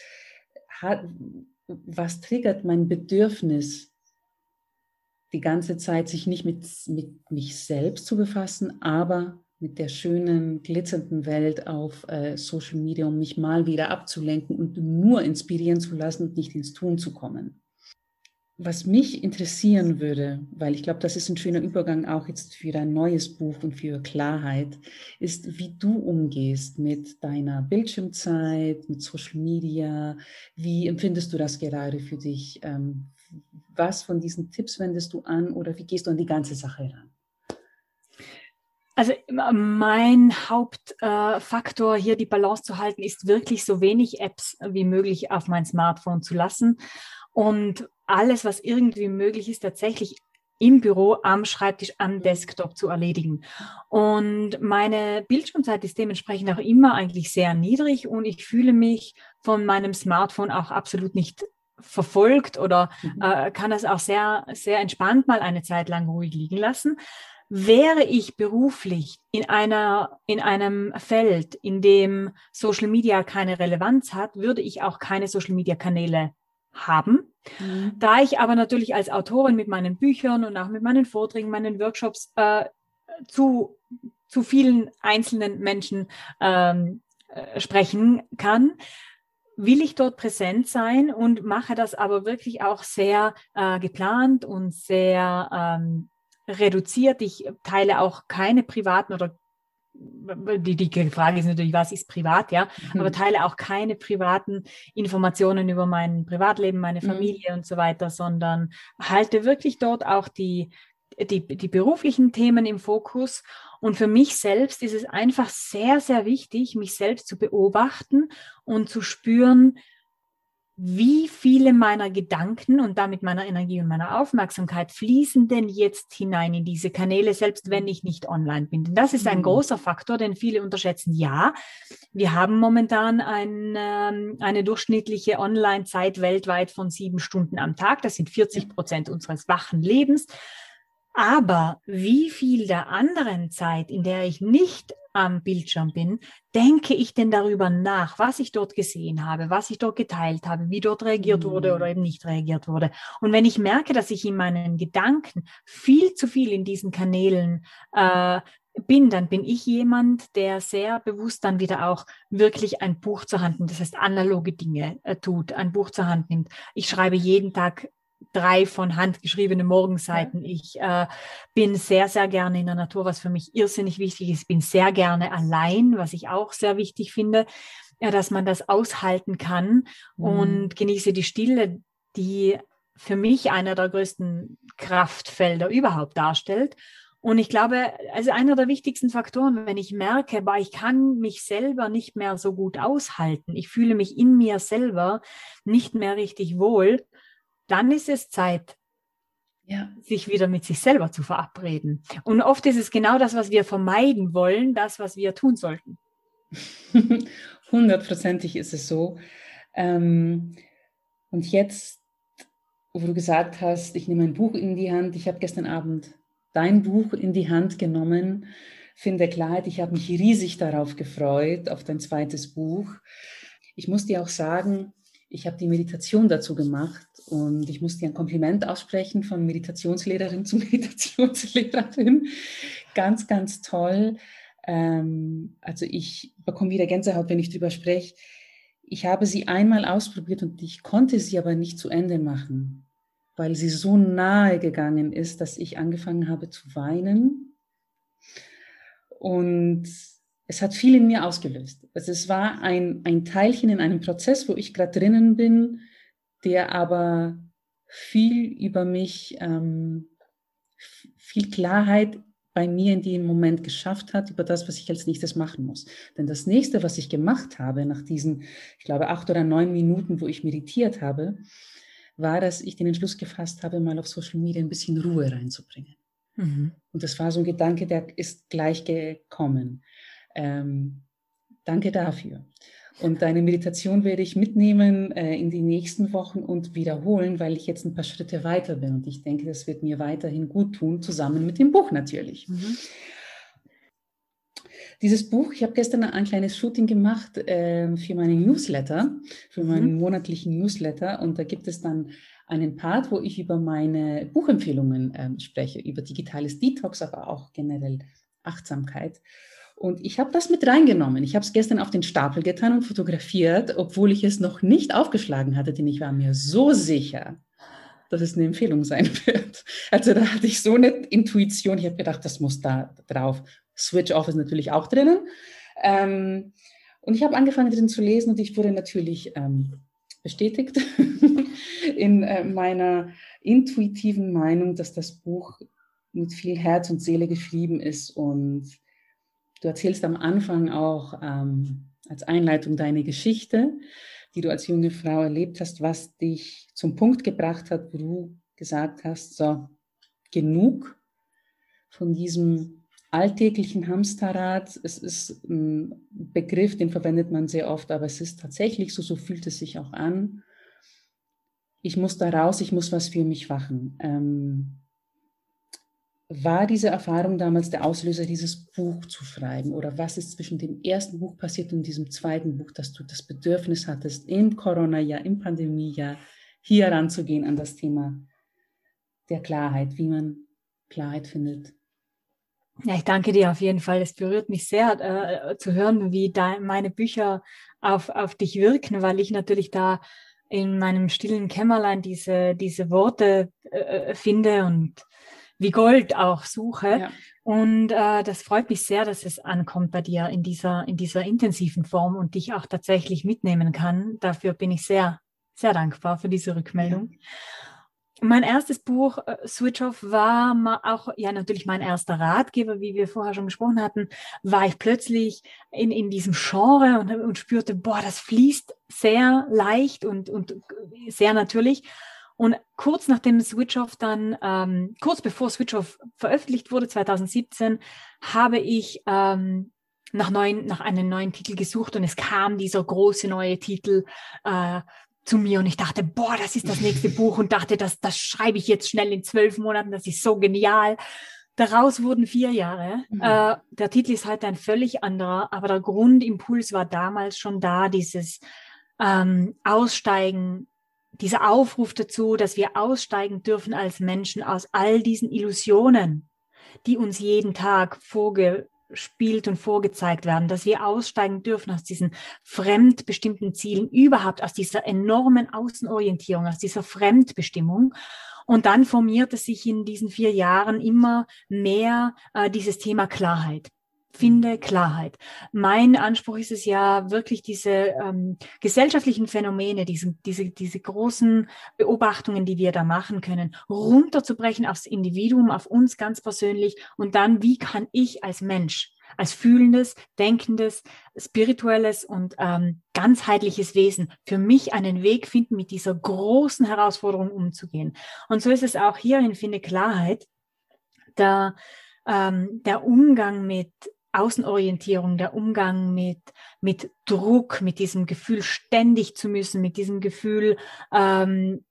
hat, was triggert mein Bedürfnis, die ganze Zeit sich nicht mit, mit mich selbst zu befassen, aber mit der schönen, glitzernden Welt auf äh, Social Media, um mich mal wieder abzulenken und nur inspirieren zu lassen und nicht ins Tun zu kommen. Was mich interessieren würde, weil ich glaube, das ist ein schöner Übergang auch jetzt für dein neues Buch und für Klarheit, ist, wie du umgehst mit deiner Bildschirmzeit, mit Social Media. Wie empfindest du das gerade für dich? Ähm, was von diesen Tipps wendest du an oder wie gehst du an die ganze Sache ran? Also mein Hauptfaktor äh, hier die Balance zu halten, ist wirklich so wenig Apps wie möglich auf mein Smartphone zu lassen und alles, was irgendwie möglich ist, tatsächlich im Büro, am Schreibtisch, am Desktop zu erledigen. Und meine Bildschirmzeit ist dementsprechend auch immer eigentlich sehr niedrig und ich fühle mich von meinem Smartphone auch absolut nicht verfolgt oder mhm. äh, kann das auch sehr, sehr entspannt mal eine Zeit lang ruhig liegen lassen. Wäre ich beruflich in einer, in einem Feld, in dem Social Media keine Relevanz hat, würde ich auch keine Social Media Kanäle haben. Mhm. Da ich aber natürlich als Autorin mit meinen Büchern und auch mit meinen Vorträgen, meinen Workshops äh, zu, zu vielen einzelnen Menschen ähm, äh, sprechen kann, will ich dort präsent sein und mache das aber wirklich auch sehr äh, geplant und sehr ähm, reduziert. Ich teile auch keine privaten oder die, die Frage ist natürlich, was ist privat, ja, mhm. aber teile auch keine privaten Informationen über mein Privatleben, meine mhm. Familie mhm. und so weiter, sondern halte wirklich dort auch die, die, die beruflichen Themen im Fokus. Und für mich selbst ist es einfach sehr, sehr wichtig, mich selbst zu beobachten und zu spüren, wie viele meiner Gedanken und damit meiner Energie und meiner Aufmerksamkeit fließen denn jetzt hinein in diese Kanäle, selbst wenn ich nicht online bin. Denn das ist ein mhm. großer Faktor, den viele unterschätzen. Ja, wir haben momentan ein, ähm, eine durchschnittliche Online-Zeit weltweit von sieben Stunden am Tag. Das sind 40 Prozent unseres wachen Lebens. Aber wie viel der anderen Zeit, in der ich nicht am Bildschirm bin, denke ich denn darüber nach, was ich dort gesehen habe, was ich dort geteilt habe, wie dort reagiert wurde oder eben nicht reagiert wurde. Und wenn ich merke, dass ich in meinen Gedanken viel zu viel in diesen Kanälen äh, bin, dann bin ich jemand, der sehr bewusst dann wieder auch wirklich ein Buch zur Hand nimmt, das heißt analoge Dinge äh, tut, ein Buch zur Hand nimmt. Ich schreibe jeden Tag drei von Hand geschriebene Morgenseiten. Ich äh, bin sehr, sehr gerne in der Natur, was für mich irrsinnig wichtig ist. Ich bin sehr gerne allein, was ich auch sehr wichtig finde, ja, dass man das aushalten kann mhm. und genieße die Stille, die für mich einer der größten Kraftfelder überhaupt darstellt. Und ich glaube, also einer der wichtigsten Faktoren, wenn ich merke, boah, ich kann mich selber nicht mehr so gut aushalten, ich fühle mich in mir selber nicht mehr richtig wohl, dann ist es Zeit, ja. sich wieder mit sich selber zu verabreden. Und oft ist es genau das, was wir vermeiden wollen, das, was wir tun sollten. Hundertprozentig ist es so. Ähm, und jetzt, wo du gesagt hast, ich nehme ein Buch in die Hand, ich habe gestern Abend dein Buch in die Hand genommen, finde Klarheit, ich habe mich riesig darauf gefreut, auf dein zweites Buch. Ich muss dir auch sagen, ich habe die Meditation dazu gemacht und ich muss dir ein Kompliment aussprechen von Meditationslehrerin zu Meditationslehrerin. Ganz, ganz toll. Ähm, also ich bekomme wieder Gänsehaut, wenn ich drüber spreche. Ich habe sie einmal ausprobiert und ich konnte sie aber nicht zu Ende machen, weil sie so nahe gegangen ist, dass ich angefangen habe zu weinen. Und es hat viel in mir ausgelöst. Also es war ein, ein Teilchen in einem Prozess, wo ich gerade drinnen bin, der aber viel über mich, ähm, viel Klarheit bei mir in dem Moment geschafft hat über das, was ich als nächstes machen muss. Denn das nächste, was ich gemacht habe, nach diesen, ich glaube, acht oder neun Minuten, wo ich meditiert habe, war, dass ich den Entschluss gefasst habe, mal auf Social Media ein bisschen Ruhe reinzubringen. Mhm. Und das war so ein Gedanke, der ist gleich gekommen. Ähm, danke dafür. Und deine Meditation werde ich mitnehmen äh, in die nächsten Wochen und wiederholen, weil ich jetzt ein paar Schritte weiter bin. Und ich denke, das wird mir weiterhin gut tun, zusammen mit dem Buch natürlich. Mhm. Dieses Buch, ich habe gestern ein kleines Shooting gemacht äh, für meinen Newsletter, für meinen mhm. monatlichen Newsletter. Und da gibt es dann einen Part, wo ich über meine Buchempfehlungen äh, spreche, über digitales Detox, aber auch generell Achtsamkeit. Und ich habe das mit reingenommen. Ich habe es gestern auf den Stapel getan und fotografiert, obwohl ich es noch nicht aufgeschlagen hatte, denn ich war mir so sicher, dass es eine Empfehlung sein wird. Also da hatte ich so eine Intuition. Ich habe gedacht, das muss da drauf. Switch Off ist natürlich auch drinnen. Ähm, und ich habe angefangen drin zu lesen und ich wurde natürlich ähm, bestätigt in äh, meiner intuitiven Meinung, dass das Buch mit viel Herz und Seele geschrieben ist und Du erzählst am Anfang auch ähm, als Einleitung deine Geschichte, die du als junge Frau erlebt hast, was dich zum Punkt gebracht hat, wo du gesagt hast, so, genug von diesem alltäglichen Hamsterrad. Es ist ein Begriff, den verwendet man sehr oft, aber es ist tatsächlich so, so fühlt es sich auch an. Ich muss da raus, ich muss was für mich machen. Ähm, war diese Erfahrung damals der Auslöser, dieses Buch zu schreiben? Oder was ist zwischen dem ersten Buch passiert und diesem zweiten Buch, dass du das Bedürfnis hattest, im Corona-Jahr, im Pandemie-Jahr hier ranzugehen an das Thema der Klarheit, wie man Klarheit findet? Ja, ich danke dir auf jeden Fall. Es berührt mich sehr äh, zu hören, wie da meine Bücher auf, auf dich wirken, weil ich natürlich da in meinem stillen Kämmerlein diese, diese Worte äh, finde und wie Gold auch suche. Ja. Und äh, das freut mich sehr, dass es ankommt bei dir in dieser, in dieser intensiven Form und dich auch tatsächlich mitnehmen kann. Dafür bin ich sehr, sehr dankbar für diese Rückmeldung. Ja. Mein erstes Buch, äh, Switch Off, war auch, ja, natürlich mein erster Ratgeber, wie wir vorher schon gesprochen hatten, war ich plötzlich in, in diesem Genre und, und spürte, boah, das fließt sehr leicht und, und sehr natürlich. Und kurz nachdem Switch Off dann, ähm, kurz bevor Switch Off veröffentlicht wurde, 2017, habe ich ähm, nach, neuen, nach einem neuen Titel gesucht und es kam dieser große neue Titel äh, zu mir und ich dachte, boah, das ist das nächste Buch und dachte, das, das schreibe ich jetzt schnell in zwölf Monaten, das ist so genial. Daraus wurden vier Jahre. Mhm. Äh, der Titel ist halt ein völlig anderer, aber der Grundimpuls war damals schon da, dieses ähm, Aussteigen dieser Aufruf dazu, dass wir aussteigen dürfen als Menschen aus all diesen Illusionen, die uns jeden Tag vorgespielt und vorgezeigt werden, dass wir aussteigen dürfen aus diesen fremdbestimmten Zielen, überhaupt aus dieser enormen Außenorientierung, aus dieser Fremdbestimmung. Und dann formierte sich in diesen vier Jahren immer mehr äh, dieses Thema Klarheit finde Klarheit. Mein Anspruch ist es ja wirklich diese ähm, gesellschaftlichen Phänomene, diese, diese, diese großen Beobachtungen, die wir da machen können, runterzubrechen aufs Individuum, auf uns ganz persönlich und dann, wie kann ich als Mensch als fühlendes, denkendes, spirituelles und ähm, ganzheitliches Wesen für mich einen Weg finden, mit dieser großen Herausforderung umzugehen. Und so ist es auch hier in Finde Klarheit. Der, ähm, der Umgang mit Außenorientierung, der Umgang mit, mit Druck, mit diesem Gefühl, ständig zu müssen, mit diesem Gefühl ähm,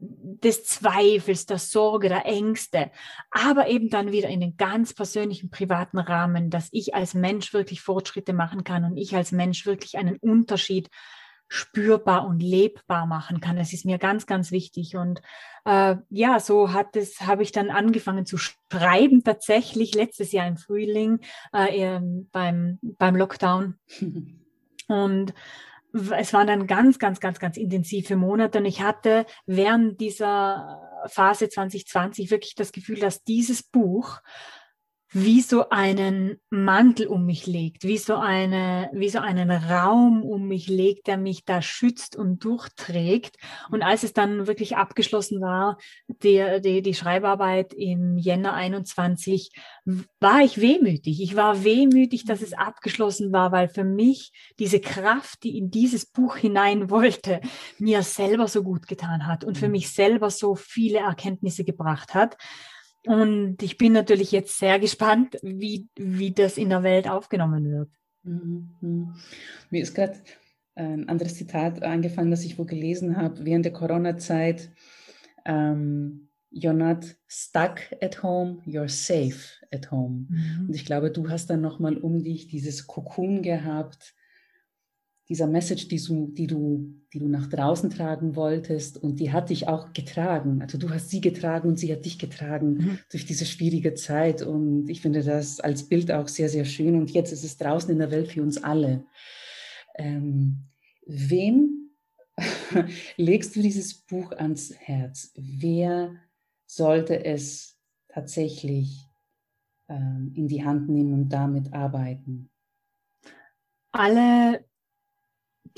des Zweifels, der Sorge, der Ängste, aber eben dann wieder in den ganz persönlichen, privaten Rahmen, dass ich als Mensch wirklich Fortschritte machen kann und ich als Mensch wirklich einen Unterschied spürbar und lebbar machen kann. Das ist mir ganz, ganz wichtig. Und äh, ja, so hat es, habe ich dann angefangen zu schreiben, tatsächlich letztes Jahr im Frühling äh, beim, beim Lockdown. und es waren dann ganz, ganz, ganz, ganz intensive Monate. Und ich hatte während dieser Phase 2020 wirklich das Gefühl, dass dieses Buch wie so einen Mantel um mich legt, wie so, eine, wie so einen Raum um mich legt, der mich da schützt und durchträgt. Und als es dann wirklich abgeschlossen war, die, die, die Schreibarbeit im Jänner 21, war ich wehmütig. Ich war wehmütig, dass es abgeschlossen war, weil für mich diese Kraft, die in dieses Buch hinein wollte, mir selber so gut getan hat und für mhm. mich selber so viele Erkenntnisse gebracht hat. Und ich bin natürlich jetzt sehr gespannt, wie, wie das in der Welt aufgenommen wird. Mhm. Mir ist gerade ein anderes Zitat angefangen, das ich wo gelesen habe, während der Corona-Zeit. Ähm, you're not stuck at home, you're safe at home. Mhm. Und ich glaube, du hast dann nochmal um dich dieses Kokon gehabt, dieser Message, die du, die, du, die du nach draußen tragen wolltest und die hat dich auch getragen. Also du hast sie getragen und sie hat dich getragen mhm. durch diese schwierige Zeit und ich finde das als Bild auch sehr, sehr schön und jetzt ist es draußen in der Welt für uns alle. Ähm, wem legst du dieses Buch ans Herz? Wer sollte es tatsächlich ähm, in die Hand nehmen und damit arbeiten? Alle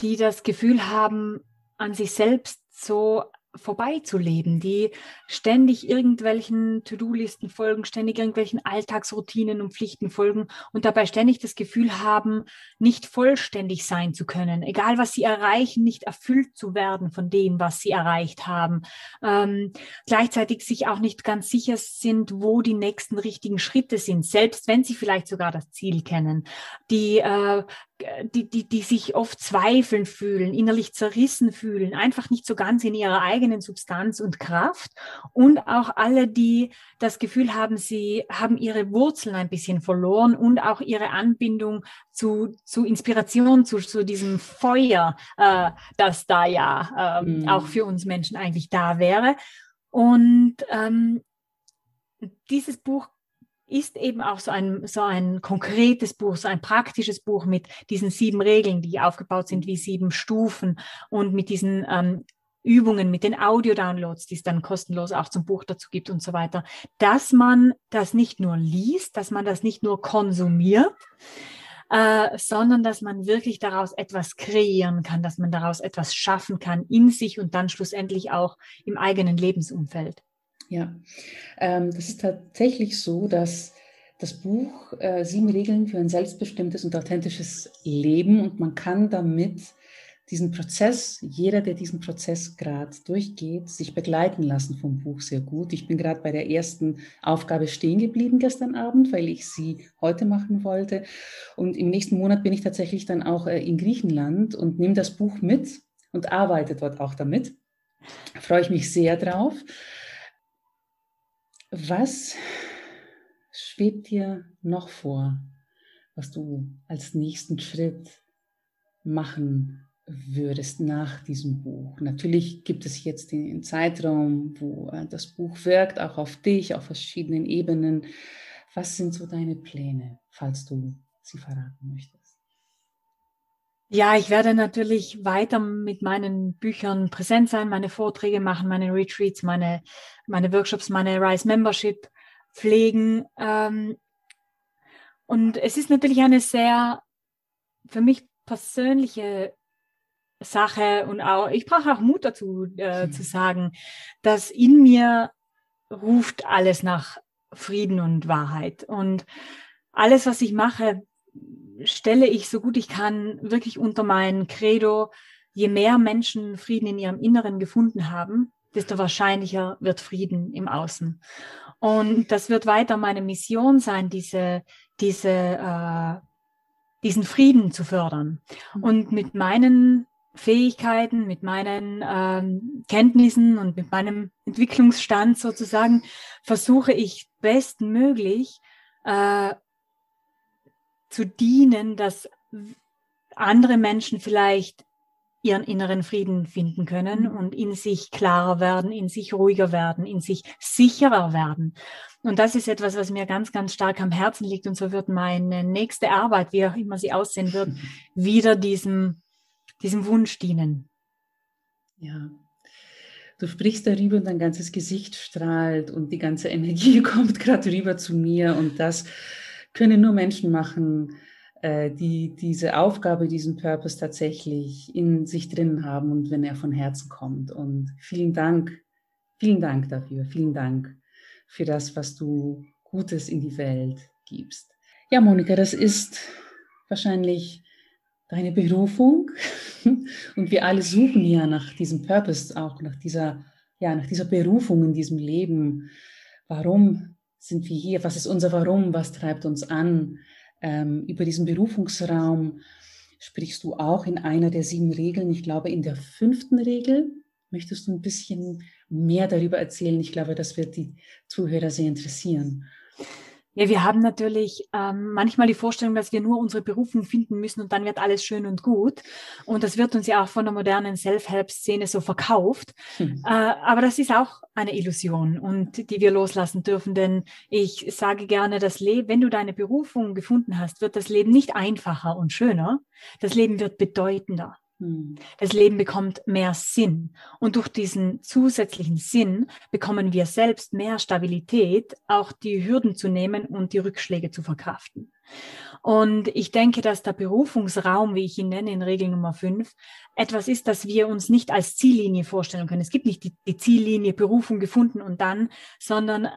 die das Gefühl haben, an sich selbst so vorbeizuleben, die ständig irgendwelchen To-Do-Listen folgen, ständig irgendwelchen Alltagsroutinen und Pflichten folgen und dabei ständig das Gefühl haben, nicht vollständig sein zu können, egal was sie erreichen, nicht erfüllt zu werden von dem, was sie erreicht haben. Ähm, gleichzeitig sich auch nicht ganz sicher sind, wo die nächsten richtigen Schritte sind, selbst wenn sie vielleicht sogar das Ziel kennen, die äh, die, die, die sich oft zweifeln fühlen, innerlich zerrissen fühlen, einfach nicht so ganz in ihrer eigenen Substanz und Kraft. Und auch alle, die das Gefühl haben, sie haben ihre Wurzeln ein bisschen verloren und auch ihre Anbindung zu, zu Inspiration, zu, zu diesem Feuer, äh, das da ja äh, mhm. auch für uns Menschen eigentlich da wäre. Und ähm, dieses Buch ist eben auch so ein, so ein konkretes Buch, so ein praktisches Buch mit diesen sieben Regeln, die aufgebaut sind wie sieben Stufen und mit diesen ähm, Übungen, mit den Audio-Downloads, die es dann kostenlos auch zum Buch dazu gibt und so weiter, dass man das nicht nur liest, dass man das nicht nur konsumiert, äh, sondern dass man wirklich daraus etwas kreieren kann, dass man daraus etwas schaffen kann in sich und dann schlussendlich auch im eigenen Lebensumfeld. Ja, ähm, das ist tatsächlich so, dass das Buch äh, Sieben Regeln für ein selbstbestimmtes und authentisches Leben und man kann damit diesen Prozess, jeder, der diesen Prozess gerade durchgeht, sich begleiten lassen vom Buch sehr gut. Ich bin gerade bei der ersten Aufgabe stehen geblieben gestern Abend, weil ich sie heute machen wollte. Und im nächsten Monat bin ich tatsächlich dann auch äh, in Griechenland und nehme das Buch mit und arbeite dort auch damit. Da freue ich mich sehr drauf. Was schwebt dir noch vor, was du als nächsten Schritt machen würdest nach diesem Buch? Natürlich gibt es jetzt den Zeitraum, wo äh, das Buch wirkt, auch auf dich, auf verschiedenen Ebenen. Was sind so deine Pläne, falls du sie verraten möchtest? Ja, ich werde natürlich weiter mit meinen Büchern präsent sein, meine Vorträge machen, meine Retreats, meine meine Workshops, meine Rise Membership pflegen. Ähm, und es ist natürlich eine sehr für mich persönliche Sache und auch, ich brauche auch Mut dazu äh, mhm. zu sagen, dass in mir ruft alles nach Frieden und Wahrheit. Und alles, was ich mache, stelle ich so gut ich kann wirklich unter mein Credo. Je mehr Menschen Frieden in ihrem Inneren gefunden haben, desto wahrscheinlicher wird Frieden im Außen. Und das wird weiter meine Mission sein, diese, diese, äh, diesen Frieden zu fördern. Mhm. Und mit meinen Fähigkeiten, mit meinen ähm, Kenntnissen und mit meinem Entwicklungsstand sozusagen versuche ich bestmöglich äh, zu dienen, dass andere Menschen vielleicht ihren inneren Frieden finden können und in sich klarer werden, in sich ruhiger werden, in sich sicherer werden. Und das ist etwas, was mir ganz, ganz stark am Herzen liegt. Und so wird meine nächste Arbeit, wie auch immer sie aussehen wird, wieder diesem, diesem Wunsch dienen. Ja. du sprichst darüber und dein ganzes Gesicht strahlt und die ganze Energie kommt gerade rüber zu mir und das können nur Menschen machen, äh, die diese Aufgabe, diesen Purpose tatsächlich in sich drin haben und wenn er von Herzen kommt. Und vielen Dank, vielen Dank dafür, vielen Dank für das, was du Gutes in die Welt gibst. Ja, Monika, das ist wahrscheinlich deine Berufung und wir alle suchen ja nach diesem Purpose, auch nach dieser, ja, nach dieser Berufung in diesem Leben. Warum sind wir hier? Was ist unser Warum? Was treibt uns an? ähm, über diesen Berufungsraum sprichst du auch in einer der sieben Regeln. Ich glaube, in der fünften Regel möchtest du ein bisschen mehr darüber erzählen. Ich glaube, das wird die Zuhörer sehr interessieren. Ja, wir haben natürlich ähm, manchmal die Vorstellung, dass wir nur unsere Berufung finden müssen und dann wird alles schön und gut. Und das wird uns ja auch von der modernen Self-Help-Szene so verkauft. Hm. Äh, aber das ist auch eine Illusion und die wir loslassen dürfen. Denn ich sage gerne, das Leben, wenn du deine Berufung gefunden hast, wird das Leben nicht einfacher und schöner. Das Leben wird bedeutender. Hm. Das Leben bekommt mehr Sinn. Und durch diesen zusätzlichen Sinn bekommen wir selbst mehr Stabilität, auch die Hürden zu nehmen und die Rückschläge zu verkraften. Und ich denke, dass der Berufungsraum, wie ich ihn nenne in Regel Nummer 5, etwas ist, das wir uns nicht als Ziellinie vorstellen können. Es gibt nicht die, die Ziellinie Berufung gefunden und dann, sondern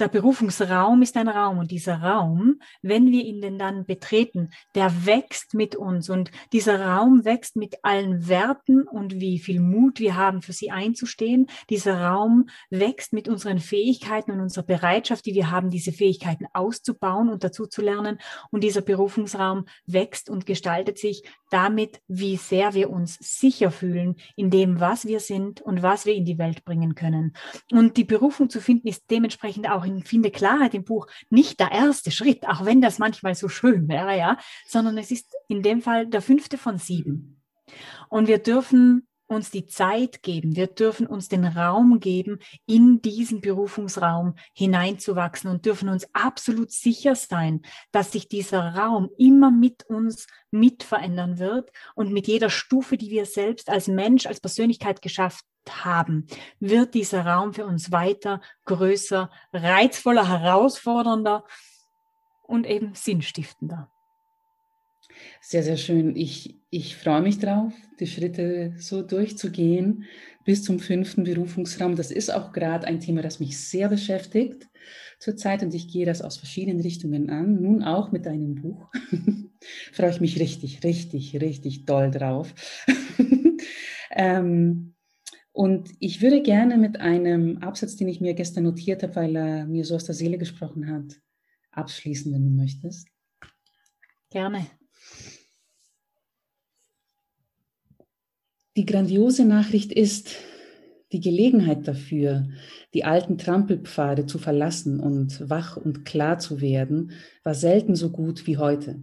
der Berufungsraum ist ein Raum und dieser Raum, wenn wir ihn denn dann betreten, der wächst mit uns und dieser Raum wächst mit allen Werten und wie viel Mut wir haben, für sie einzustehen. Dieser Raum wächst mit unseren Fähigkeiten und unserer Bereitschaft, die wir haben, diese Fähigkeiten auszubauen und dazu zu lernen. Und dieser Berufungsraum wächst und gestaltet sich damit, wie sehr wir uns sicher fühlen in dem, was wir sind und was wir in die Welt bringen können. Und die Berufung zu finden ist dementsprechend auch in Finde Klarheit im Buch nicht der erste Schritt, auch wenn das manchmal so schön wäre, ja, sondern es ist in dem Fall der fünfte von sieben. Und wir dürfen uns die Zeit geben, wir dürfen uns den Raum geben, in diesen Berufungsraum hineinzuwachsen und dürfen uns absolut sicher sein, dass sich dieser Raum immer mit uns mit verändern wird und mit jeder Stufe, die wir selbst als Mensch, als Persönlichkeit geschafft haben, wird dieser Raum für uns weiter größer, reizvoller, herausfordernder und eben sinnstiftender. Sehr, sehr schön. Ich, ich freue mich drauf, die Schritte so durchzugehen bis zum fünften Berufungsraum. Das ist auch gerade ein Thema, das mich sehr beschäftigt zurzeit und ich gehe das aus verschiedenen Richtungen an. Nun auch mit deinem Buch. freue ich mich richtig, richtig, richtig doll drauf. ähm, und ich würde gerne mit einem Absatz, den ich mir gestern notiert habe, weil er mir so aus der Seele gesprochen hat, abschließen, wenn du möchtest. Gerne. Die grandiose Nachricht ist, die Gelegenheit dafür, die alten Trampelpfade zu verlassen und wach und klar zu werden, war selten so gut wie heute.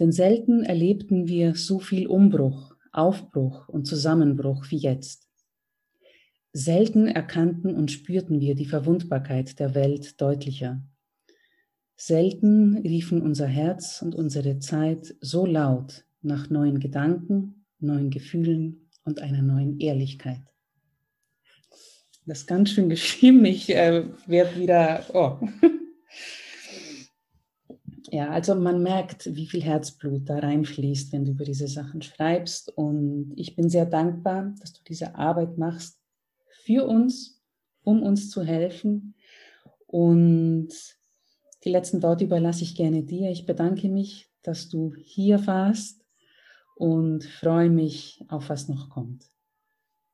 Denn selten erlebten wir so viel Umbruch, Aufbruch und Zusammenbruch wie jetzt. Selten erkannten und spürten wir die Verwundbarkeit der Welt deutlicher. Selten riefen unser Herz und unsere Zeit so laut nach neuen Gedanken, neuen Gefühlen und einer neuen Ehrlichkeit. Das ist ganz schön geschrieben. Ich äh, werde wieder. Oh. ja, also man merkt, wie viel Herzblut da reinfließt, wenn du über diese Sachen schreibst. Und ich bin sehr dankbar, dass du diese Arbeit machst für uns, um uns zu helfen. Und die letzten Worte überlasse ich gerne dir. Ich bedanke mich, dass du hier warst und freue mich auf was noch kommt.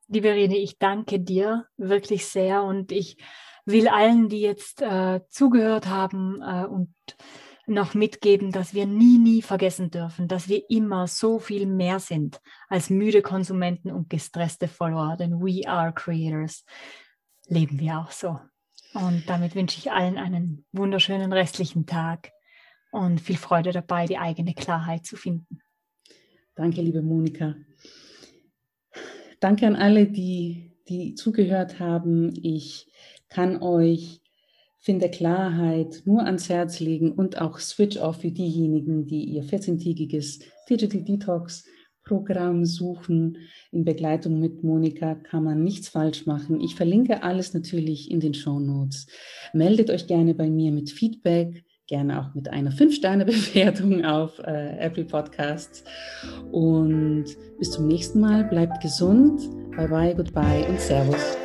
Liebe Rene, ich danke dir wirklich sehr und ich will allen, die jetzt äh, zugehört haben äh, und noch mitgeben, dass wir nie, nie vergessen dürfen, dass wir immer so viel mehr sind als müde Konsumenten und gestresste Follower, denn we are creators. Leben wir auch so. Und damit wünsche ich allen einen wunderschönen restlichen Tag und viel Freude dabei, die eigene Klarheit zu finden. Danke, liebe Monika. Danke an alle, die, die zugehört haben. Ich kann euch Finde Klarheit nur ans Herz legen und auch Switch Off für diejenigen, die ihr 14-tägiges Digital Detox Programm suchen. In Begleitung mit Monika kann man nichts falsch machen. Ich verlinke alles natürlich in den Show Notes. Meldet euch gerne bei mir mit Feedback, gerne auch mit einer 5-Sterne-Bewertung auf äh, Apple Podcasts. Und bis zum nächsten Mal. Bleibt gesund. Bye bye, goodbye und Servus.